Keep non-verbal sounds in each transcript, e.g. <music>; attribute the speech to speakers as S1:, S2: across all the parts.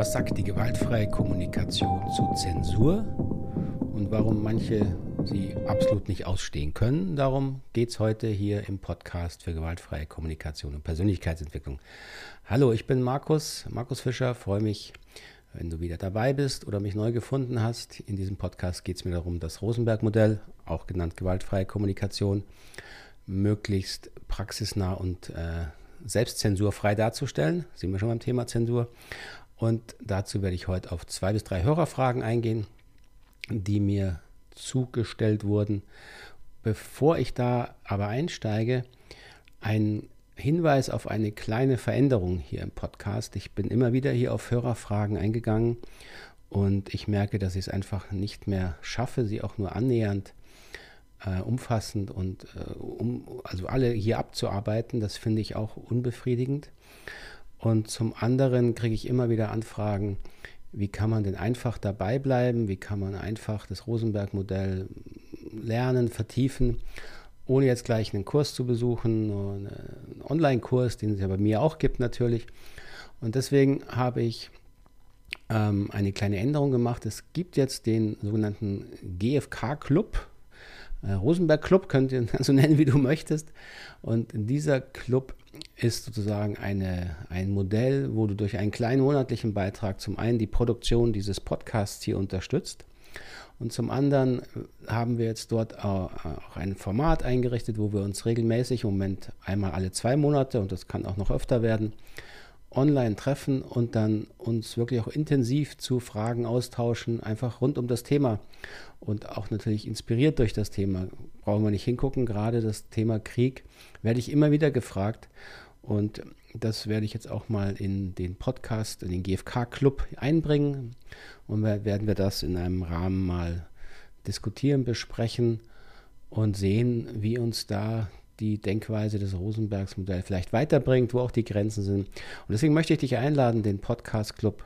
S1: Was sagt die gewaltfreie Kommunikation zu Zensur und warum manche sie absolut nicht ausstehen können? Darum geht es heute hier im Podcast für gewaltfreie Kommunikation und Persönlichkeitsentwicklung. Hallo, ich bin Markus, Markus Fischer, freue mich, wenn du wieder dabei bist oder mich neu gefunden hast. In diesem Podcast geht es mir darum, das Rosenberg-Modell, auch genannt gewaltfreie Kommunikation, möglichst praxisnah und äh, selbstzensurfrei darzustellen. Sind wir schon beim Thema Zensur. Und dazu werde ich heute auf zwei bis drei Hörerfragen eingehen, die mir zugestellt wurden. Bevor ich da aber einsteige, ein Hinweis auf eine kleine Veränderung hier im Podcast. Ich bin immer wieder hier auf Hörerfragen eingegangen und ich merke, dass ich es einfach nicht mehr schaffe, sie auch nur annähernd äh, umfassend und äh, um, also alle hier abzuarbeiten. Das finde ich auch unbefriedigend. Und zum anderen kriege ich immer wieder Anfragen, wie kann man denn einfach dabei bleiben, wie kann man einfach das Rosenberg-Modell lernen, vertiefen, ohne jetzt gleich einen Kurs zu besuchen, einen Online-Kurs, den es ja bei mir auch gibt natürlich. Und deswegen habe ich ähm, eine kleine Änderung gemacht. Es gibt jetzt den sogenannten GFK-Club. Äh, Rosenberg Club könnt ihr <laughs> so nennen, wie du möchtest. Und dieser Club ist sozusagen eine, ein Modell, wo du durch einen kleinen monatlichen Beitrag zum einen die Produktion dieses Podcasts hier unterstützt und zum anderen haben wir jetzt dort auch ein Format eingerichtet, wo wir uns regelmäßig, im Moment einmal alle zwei Monate und das kann auch noch öfter werden, online treffen und dann uns wirklich auch intensiv zu Fragen austauschen, einfach rund um das Thema und auch natürlich inspiriert durch das Thema. Brauchen wir nicht hingucken, gerade das Thema Krieg werde ich immer wieder gefragt und das werde ich jetzt auch mal in den Podcast, in den GFK-Club einbringen und werden wir das in einem Rahmen mal diskutieren, besprechen und sehen, wie uns da die Denkweise des Rosenbergs Modells vielleicht weiterbringt, wo auch die Grenzen sind. Und deswegen möchte ich dich einladen, den Podcast Club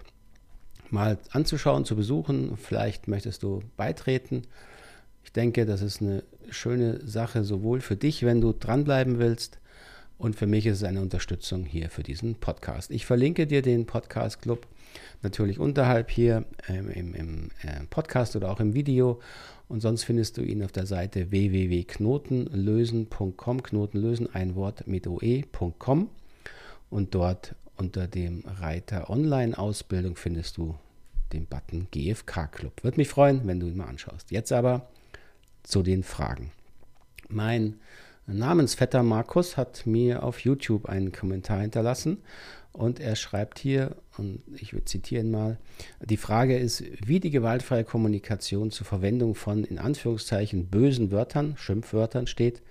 S1: mal anzuschauen, zu besuchen. Vielleicht möchtest du beitreten. Ich denke, das ist eine schöne Sache, sowohl für dich, wenn du dranbleiben willst, und für mich ist es eine Unterstützung hier für diesen Podcast. Ich verlinke dir den Podcast Club natürlich unterhalb hier ähm, im, im äh, Podcast oder auch im Video. Und sonst findest du ihn auf der Seite www.knotenlösen.com. Knotenlösen, ein Wort mit oe.com. Und dort unter dem Reiter Online-Ausbildung findest du den Button GFK Club. Würde mich freuen, wenn du ihn mal anschaust. Jetzt aber zu den Fragen. Mein Namensvetter Markus hat mir auf YouTube einen Kommentar hinterlassen und er schreibt hier, und ich zitiere ihn mal, die Frage ist, wie die gewaltfreie Kommunikation zur Verwendung von in Anführungszeichen bösen Wörtern, Schimpfwörtern steht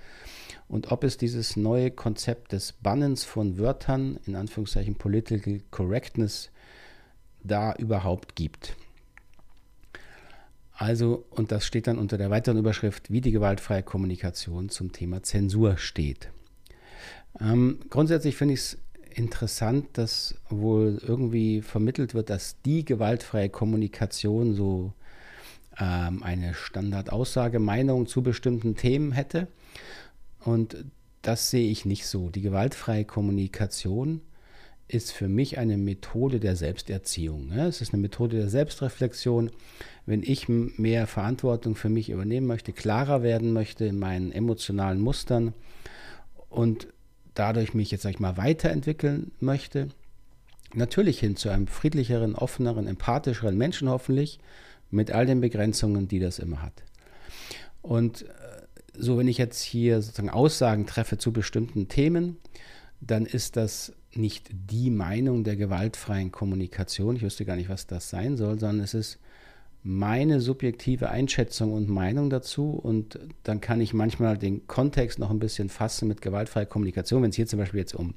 S1: und ob es dieses neue Konzept des Bannens von Wörtern, in Anführungszeichen Political Correctness, da überhaupt gibt. Also, und das steht dann unter der weiteren Überschrift, wie die gewaltfreie Kommunikation zum Thema Zensur steht. Ähm, grundsätzlich finde ich es interessant, dass wohl irgendwie vermittelt wird, dass die gewaltfreie Kommunikation so ähm, eine Standardaussage, Meinung zu bestimmten Themen hätte. Und das sehe ich nicht so. Die gewaltfreie Kommunikation ist für mich eine Methode der Selbsterziehung. Es ist eine Methode der Selbstreflexion. Wenn ich mehr Verantwortung für mich übernehmen möchte, klarer werden möchte in meinen emotionalen Mustern und dadurch mich jetzt, sag ich mal, weiterentwickeln möchte, natürlich hin zu einem friedlicheren, offeneren, empathischeren Menschen hoffentlich, mit all den Begrenzungen, die das immer hat. Und äh, so, wenn ich jetzt hier sozusagen Aussagen treffe zu bestimmten Themen, dann ist das nicht die Meinung der gewaltfreien Kommunikation. Ich wüsste gar nicht, was das sein soll, sondern es ist meine subjektive Einschätzung und Meinung dazu und dann kann ich manchmal den Kontext noch ein bisschen fassen mit gewaltfreier Kommunikation. Wenn es hier zum Beispiel jetzt um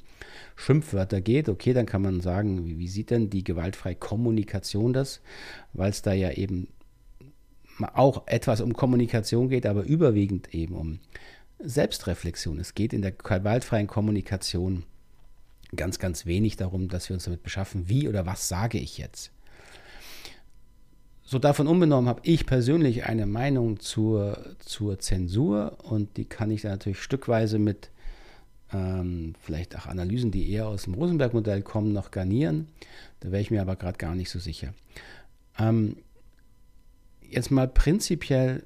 S1: Schimpfwörter geht, okay, dann kann man sagen, wie, wie sieht denn die gewaltfreie Kommunikation das? Weil es da ja eben auch etwas um Kommunikation geht, aber überwiegend eben um Selbstreflexion. Es geht in der gewaltfreien Kommunikation ganz, ganz wenig darum, dass wir uns damit beschaffen, wie oder was sage ich jetzt. So davon unbenommen habe ich persönlich eine Meinung zur, zur Zensur und die kann ich dann natürlich stückweise mit ähm, vielleicht auch Analysen, die eher aus dem Rosenberg-Modell kommen, noch garnieren. Da wäre ich mir aber gerade gar nicht so sicher. Ähm, jetzt mal prinzipiell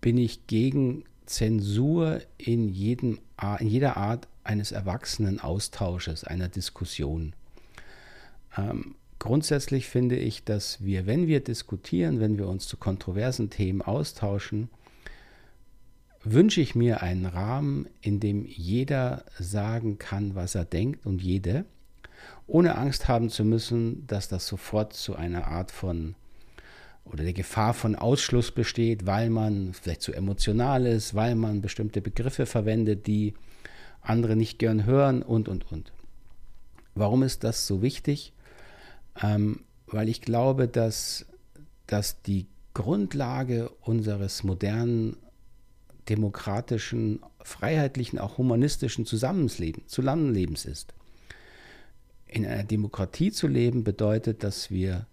S1: bin ich gegen Zensur in, jedem, in jeder Art eines erwachsenen Austausches, einer Diskussion. Ähm, grundsätzlich finde ich, dass wir, wenn wir diskutieren, wenn wir uns zu kontroversen Themen austauschen, wünsche ich mir einen Rahmen, in dem jeder sagen kann, was er denkt und jede, ohne Angst haben zu müssen, dass das sofort zu einer Art von oder der Gefahr von Ausschluss besteht, weil man vielleicht zu emotional ist, weil man bestimmte Begriffe verwendet, die andere nicht gern hören und, und, und. Warum ist das so wichtig? Ähm, weil ich glaube, dass, dass die Grundlage unseres modernen, demokratischen, freiheitlichen, auch humanistischen Zusammenlebens, ist. In einer Demokratie zu leben bedeutet, dass wir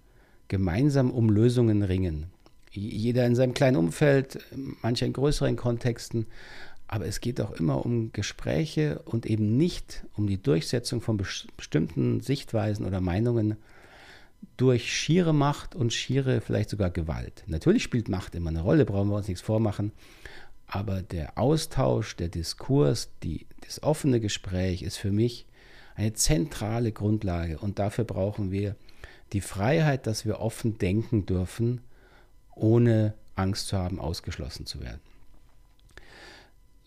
S1: gemeinsam um Lösungen ringen. Jeder in seinem kleinen Umfeld, manche in größeren Kontexten, aber es geht auch immer um Gespräche und eben nicht um die Durchsetzung von bestimmten Sichtweisen oder Meinungen durch schiere Macht und schiere vielleicht sogar Gewalt. Natürlich spielt Macht immer eine Rolle, brauchen wir uns nichts vormachen, aber der Austausch, der Diskurs, die, das offene Gespräch ist für mich eine zentrale Grundlage und dafür brauchen wir die Freiheit, dass wir offen denken dürfen, ohne Angst zu haben, ausgeschlossen zu werden.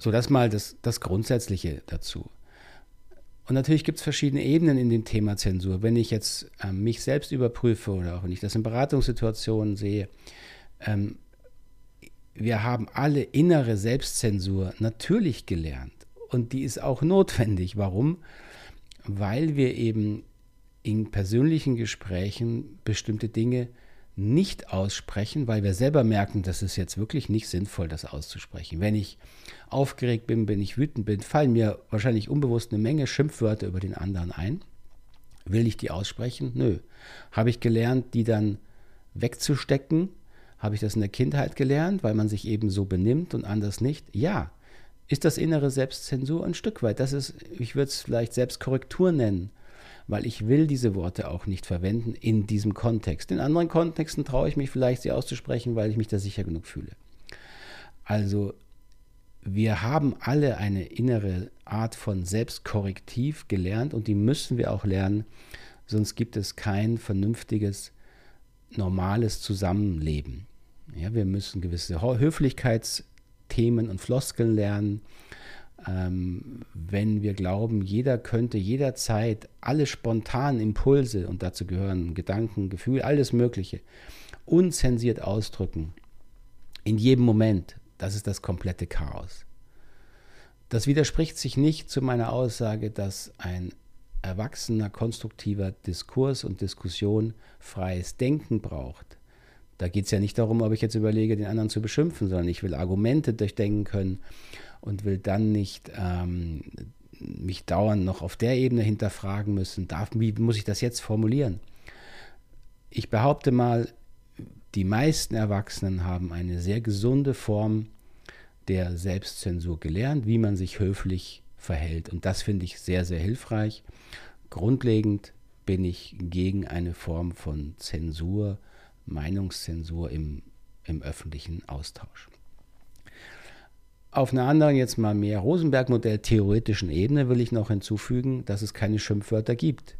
S1: So, das mal das, das Grundsätzliche dazu. Und natürlich gibt es verschiedene Ebenen in dem Thema Zensur. Wenn ich jetzt ähm, mich selbst überprüfe oder auch wenn ich das in Beratungssituationen sehe, ähm, wir haben alle innere Selbstzensur natürlich gelernt. Und die ist auch notwendig. Warum? Weil wir eben in persönlichen Gesprächen bestimmte Dinge nicht aussprechen, weil wir selber merken, das ist jetzt wirklich nicht sinnvoll, das auszusprechen. Wenn ich aufgeregt bin, wenn ich wütend bin, fallen mir wahrscheinlich unbewusst eine Menge Schimpfwörter über den anderen ein. Will ich die aussprechen? Nö. Habe ich gelernt, die dann wegzustecken? Habe ich das in der Kindheit gelernt, weil man sich eben so benimmt und anders nicht? Ja. Ist das innere Selbstzensur ein Stück weit? Das ist, ich würde es vielleicht Selbstkorrektur nennen weil ich will diese Worte auch nicht verwenden in diesem Kontext. In anderen Kontexten traue ich mich vielleicht, sie auszusprechen, weil ich mich da sicher genug fühle. Also wir haben alle eine innere Art von Selbstkorrektiv gelernt und die müssen wir auch lernen, sonst gibt es kein vernünftiges, normales Zusammenleben. Ja, wir müssen gewisse Höflichkeitsthemen und Floskeln lernen ähm, wenn wir glauben, jeder könnte jederzeit alle spontanen Impulse, und dazu gehören Gedanken, Gefühle, alles Mögliche, unzensiert ausdrücken, in jedem Moment, das ist das komplette Chaos. Das widerspricht sich nicht zu meiner Aussage, dass ein erwachsener, konstruktiver Diskurs und Diskussion freies Denken braucht. Da geht es ja nicht darum, ob ich jetzt überlege, den anderen zu beschimpfen, sondern ich will Argumente durchdenken können und will dann nicht ähm, mich dauernd noch auf der Ebene hinterfragen müssen, darf, wie muss ich das jetzt formulieren? Ich behaupte mal, die meisten Erwachsenen haben eine sehr gesunde Form der Selbstzensur gelernt, wie man sich höflich verhält. Und das finde ich sehr, sehr hilfreich. Grundlegend bin ich gegen eine Form von Zensur, Meinungszensur im, im öffentlichen Austausch. Auf einer anderen, jetzt mal mehr Rosenberg-Modell theoretischen Ebene will ich noch hinzufügen, dass es keine Schimpfwörter gibt.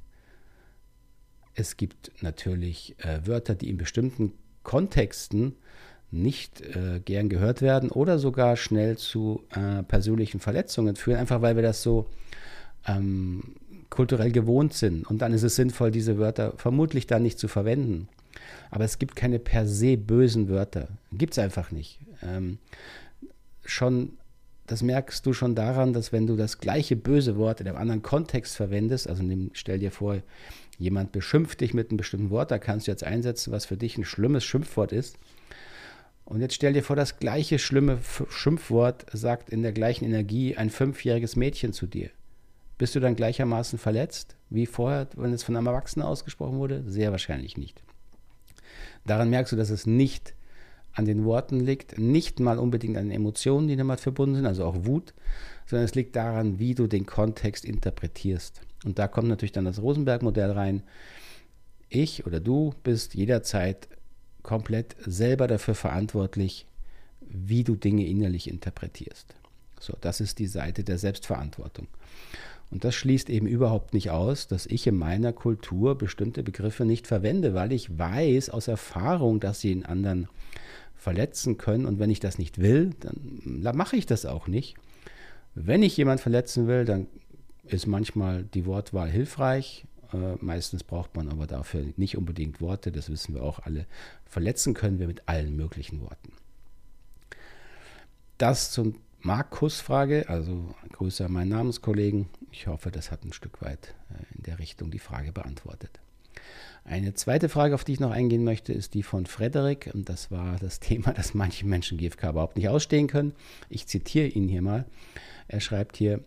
S1: Es gibt natürlich äh, Wörter, die in bestimmten Kontexten nicht äh, gern gehört werden oder sogar schnell zu äh, persönlichen Verletzungen führen, einfach weil wir das so ähm, kulturell gewohnt sind. Und dann ist es sinnvoll, diese Wörter vermutlich dann nicht zu verwenden. Aber es gibt keine per se bösen Wörter. Gibt es einfach nicht. Ähm, schon, das merkst du schon daran, dass wenn du das gleiche böse Wort in einem anderen Kontext verwendest, also nimm, stell dir vor, jemand beschimpft dich mit einem bestimmten Wort, da kannst du jetzt einsetzen, was für dich ein schlimmes Schimpfwort ist. Und jetzt stell dir vor, das gleiche schlimme Schimpfwort sagt in der gleichen Energie ein fünfjähriges Mädchen zu dir. Bist du dann gleichermaßen verletzt wie vorher, wenn es von einem Erwachsenen ausgesprochen wurde? Sehr wahrscheinlich nicht. Daran merkst du, dass es nicht an den Worten liegt, nicht mal unbedingt an den Emotionen, die damit verbunden sind, also auch Wut, sondern es liegt daran, wie du den Kontext interpretierst. Und da kommt natürlich dann das Rosenberg-Modell rein. Ich oder du bist jederzeit komplett selber dafür verantwortlich, wie du Dinge innerlich interpretierst. So, das ist die Seite der Selbstverantwortung. Und das schließt eben überhaupt nicht aus, dass ich in meiner Kultur bestimmte Begriffe nicht verwende, weil ich weiß aus Erfahrung, dass sie den anderen verletzen können. Und wenn ich das nicht will, dann mache ich das auch nicht. Wenn ich jemand verletzen will, dann ist manchmal die Wortwahl hilfreich. Äh, meistens braucht man aber dafür nicht unbedingt Worte, das wissen wir auch alle. Verletzen können wir mit allen möglichen Worten. Das zum Markus-Frage, also Grüße an meinen Namenskollegen. Ich hoffe, das hat ein Stück weit äh, in der Richtung die Frage beantwortet. Eine zweite Frage, auf die ich noch eingehen möchte, ist die von Frederik. Und das war das Thema, dass manche Menschen GFK überhaupt nicht ausstehen können. Ich zitiere ihn hier mal. Er schreibt hier,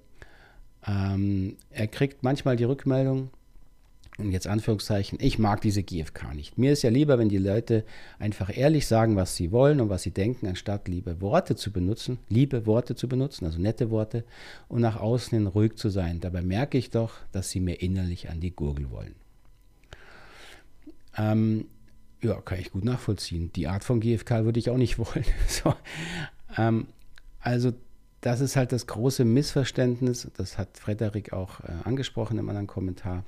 S1: ähm, er kriegt manchmal die Rückmeldung, und jetzt Anführungszeichen, ich mag diese GFK nicht. Mir ist ja lieber, wenn die Leute einfach ehrlich sagen, was sie wollen und was sie denken, anstatt liebe Worte zu benutzen, liebe Worte zu benutzen, also nette Worte, und nach außen hin ruhig zu sein. Dabei merke ich doch, dass sie mir innerlich an die Gurgel wollen. Ähm, ja, kann ich gut nachvollziehen. Die Art von GFK würde ich auch nicht <laughs> wollen. so, ähm, also das ist halt das große Missverständnis, das hat Frederik auch äh, angesprochen im anderen Kommentar,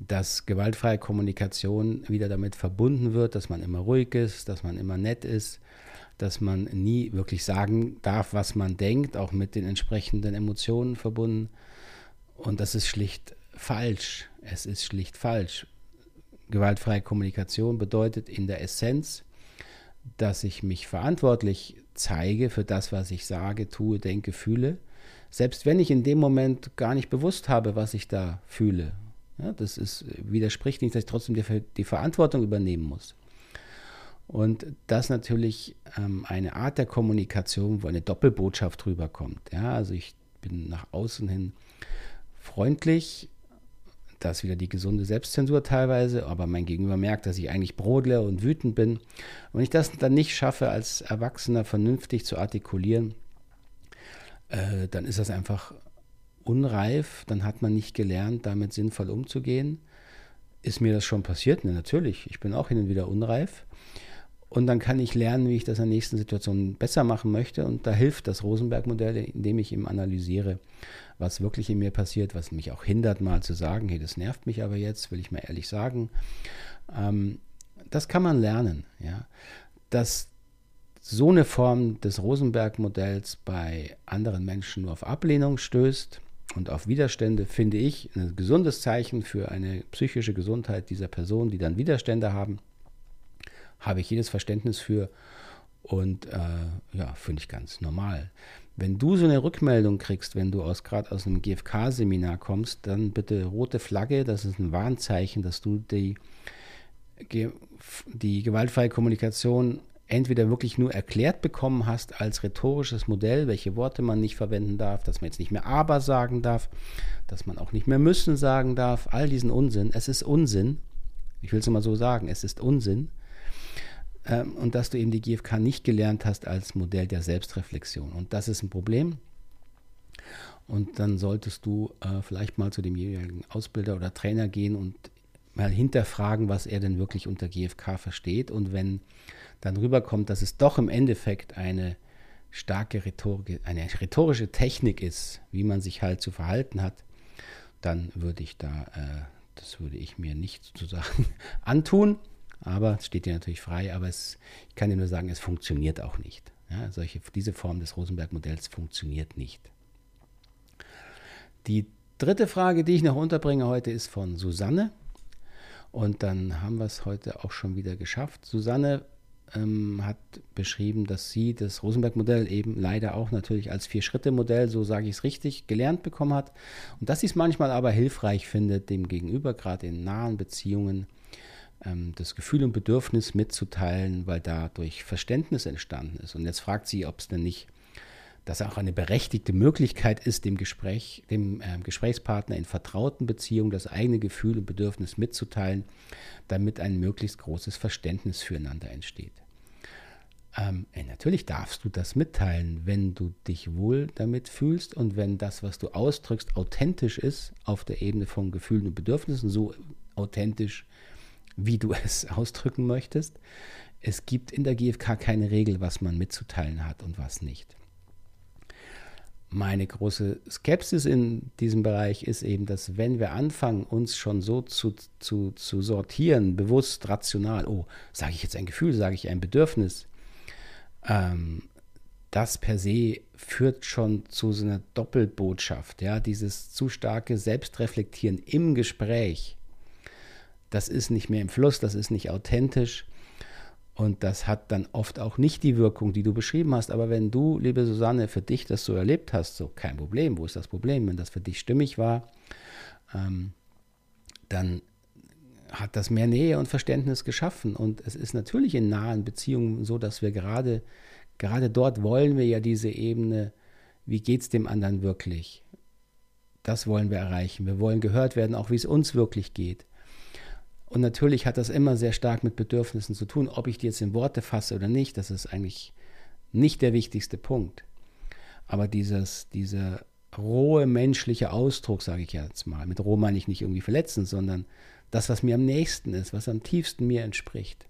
S1: dass gewaltfreie Kommunikation wieder damit verbunden wird, dass man immer ruhig ist, dass man immer nett ist, dass man nie wirklich sagen darf, was man denkt, auch mit den entsprechenden Emotionen verbunden. Und das ist schlicht falsch. Es ist schlicht falsch. Gewaltfreie Kommunikation bedeutet in der Essenz, dass ich mich verantwortlich zeige für das, was ich sage, tue, denke, fühle, selbst wenn ich in dem Moment gar nicht bewusst habe, was ich da fühle. Ja, das ist, widerspricht nicht, dass ich trotzdem die, die Verantwortung übernehmen muss. Und das natürlich ähm, eine Art der Kommunikation, wo eine Doppelbotschaft rüberkommt. Ja, also ich bin nach außen hin freundlich, das ist wieder die gesunde Selbstzensur teilweise, aber mein Gegenüber merkt, dass ich eigentlich brodle und wütend bin. Und wenn ich das dann nicht schaffe, als Erwachsener vernünftig zu artikulieren, äh, dann ist das einfach unreif, dann hat man nicht gelernt, damit sinnvoll umzugehen. Ist mir das schon passiert? Ne, natürlich. Ich bin auch hin und wieder unreif. Und dann kann ich lernen, wie ich das in der nächsten Situation besser machen möchte. Und da hilft das Rosenberg-Modell, indem ich ihm analysiere, was wirklich in mir passiert, was mich auch hindert, mal zu sagen, hey, das nervt mich aber jetzt, will ich mal ehrlich sagen. Ähm, das kann man lernen. Ja. Dass so eine Form des Rosenberg-Modells bei anderen Menschen nur auf Ablehnung stößt und auf Widerstände, finde ich ein gesundes Zeichen für eine psychische Gesundheit dieser Person, die dann Widerstände haben habe ich jedes Verständnis für und äh, ja, finde ich ganz normal. Wenn du so eine Rückmeldung kriegst, wenn du aus gerade aus einem GFK-Seminar kommst, dann bitte rote Flagge, das ist ein Warnzeichen, dass du die, die gewaltfreie Kommunikation entweder wirklich nur erklärt bekommen hast als rhetorisches Modell, welche Worte man nicht verwenden darf, dass man jetzt nicht mehr aber sagen darf, dass man auch nicht mehr müssen sagen darf, all diesen Unsinn. Es ist Unsinn. Ich will es mal so sagen, es ist Unsinn ähm, und dass du eben die GFK nicht gelernt hast als Modell der Selbstreflexion. Und das ist ein Problem. Und dann solltest du äh, vielleicht mal zu dem jeweiligen Ausbilder oder Trainer gehen und mal hinterfragen, was er denn wirklich unter GFK versteht. Und wenn dann rüberkommt, dass es doch im Endeffekt eine starke Rhetorik, eine rhetorische Technik ist, wie man sich halt zu verhalten hat, dann würde ich da, äh, das würde ich mir nicht sozusagen <laughs> antun. Aber es steht dir natürlich frei, aber es, ich kann dir nur sagen, es funktioniert auch nicht. Ja, solche, diese Form des Rosenberg-Modells funktioniert nicht. Die dritte Frage, die ich noch unterbringe heute, ist von Susanne. Und dann haben wir es heute auch schon wieder geschafft. Susanne ähm, hat beschrieben, dass sie das Rosenberg-Modell eben leider auch natürlich als Vier-Schritte-Modell, so sage ich es richtig, gelernt bekommen hat. Und dass sie es manchmal aber hilfreich findet, dem Gegenüber, gerade in nahen Beziehungen, das Gefühl und Bedürfnis mitzuteilen, weil dadurch Verständnis entstanden ist. Und jetzt fragt sie, ob es denn nicht dass auch eine berechtigte Möglichkeit ist, dem, Gespräch, dem äh, Gesprächspartner in vertrauten Beziehungen das eigene Gefühl und Bedürfnis mitzuteilen, damit ein möglichst großes Verständnis füreinander entsteht. Ähm, ey, natürlich darfst du das mitteilen, wenn du dich wohl damit fühlst und wenn das, was du ausdrückst, authentisch ist auf der Ebene von Gefühlen und Bedürfnissen, so authentisch, wie du <laughs> es ausdrücken möchtest. Es gibt in der GfK keine Regel, was man mitzuteilen hat und was nicht. Meine große Skepsis in diesem Bereich ist eben, dass wenn wir anfangen, uns schon so zu, zu, zu sortieren, bewusst, rational, oh, sage ich jetzt ein Gefühl, sage ich ein Bedürfnis, ähm, das per se führt schon zu so einer Doppelbotschaft, ja, dieses zu starke Selbstreflektieren im Gespräch, das ist nicht mehr im Fluss, das ist nicht authentisch und das hat dann oft auch nicht die Wirkung, die du beschrieben hast. Aber wenn du, liebe Susanne, für dich das so erlebt hast, so kein Problem, wo ist das Problem? Wenn das für dich stimmig war, ähm, dann hat das mehr Nähe und Verständnis geschaffen. Und es ist natürlich in nahen Beziehungen so, dass wir gerade, gerade dort wollen wir ja diese Ebene, wie geht es dem anderen wirklich? Das wollen wir erreichen. Wir wollen gehört werden, auch wie es uns wirklich geht. Und natürlich hat das immer sehr stark mit Bedürfnissen zu tun. Ob ich die jetzt in Worte fasse oder nicht, das ist eigentlich nicht der wichtigste Punkt. Aber dieses, dieser rohe menschliche Ausdruck, sage ich jetzt mal, mit roh meine ich nicht irgendwie verletzen, sondern das, was mir am nächsten ist, was am tiefsten mir entspricht.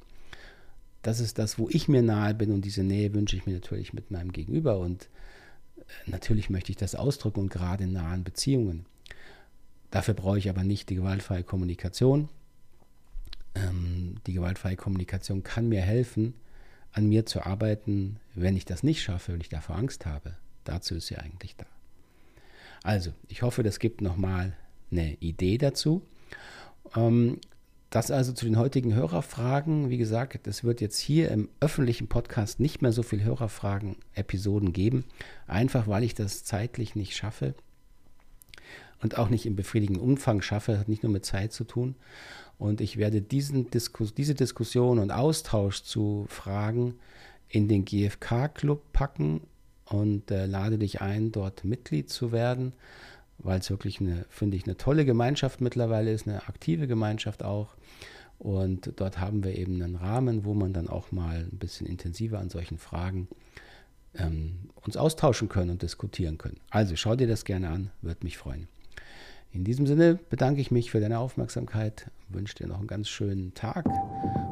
S1: Das ist das, wo ich mir nahe bin und diese Nähe wünsche ich mir natürlich mit meinem Gegenüber und äh, natürlich möchte ich das ausdrücken und gerade in nahen Beziehungen. Dafür brauche ich aber nicht die gewaltfreie Kommunikation, ähm, die gewaltfreie Kommunikation kann mir helfen, an mir zu arbeiten, wenn ich das nicht schaffe, wenn ich davor Angst habe. Dazu ist sie eigentlich da. Also, ich hoffe, das gibt nochmal eine Idee dazu. Ähm, das also zu den heutigen Hörerfragen. Wie gesagt, es wird jetzt hier im öffentlichen Podcast nicht mehr so viel Hörerfragen-Episoden geben, einfach weil ich das zeitlich nicht schaffe und auch nicht im befriedigenden Umfang schaffe, hat nicht nur mit Zeit zu tun. Und ich werde diesen Diskus diese Diskussion und Austausch zu Fragen in den GFK-Club packen und äh, lade dich ein, dort Mitglied zu werden, weil es wirklich eine, finde ich, eine tolle Gemeinschaft mittlerweile ist, eine aktive Gemeinschaft auch. Und dort haben wir eben einen Rahmen, wo man dann auch mal ein bisschen intensiver an solchen Fragen ähm, uns austauschen können und diskutieren können. Also schau dir das gerne an, würde mich freuen. In diesem Sinne bedanke ich mich für deine Aufmerksamkeit, wünsche dir noch einen ganz schönen Tag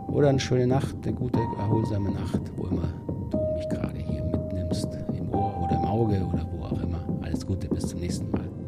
S1: oder eine schöne Nacht, eine gute, erholsame Nacht, wo immer du mich gerade hier mitnimmst, im Ohr oder im Auge oder wo auch immer. Alles Gute, bis zum nächsten Mal.